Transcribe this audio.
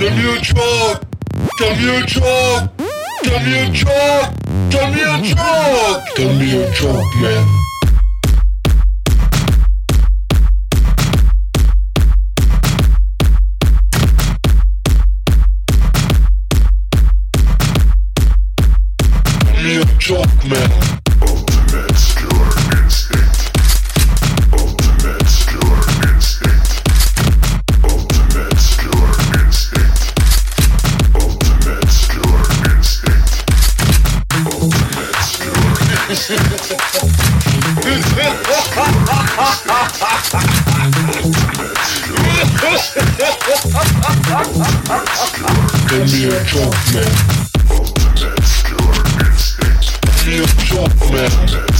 the mutual, the mutual, the mutual, the mutual, the mutual, man. Shockman. Ultimate Killer Instinct. Give me a chunk. Gentlemen.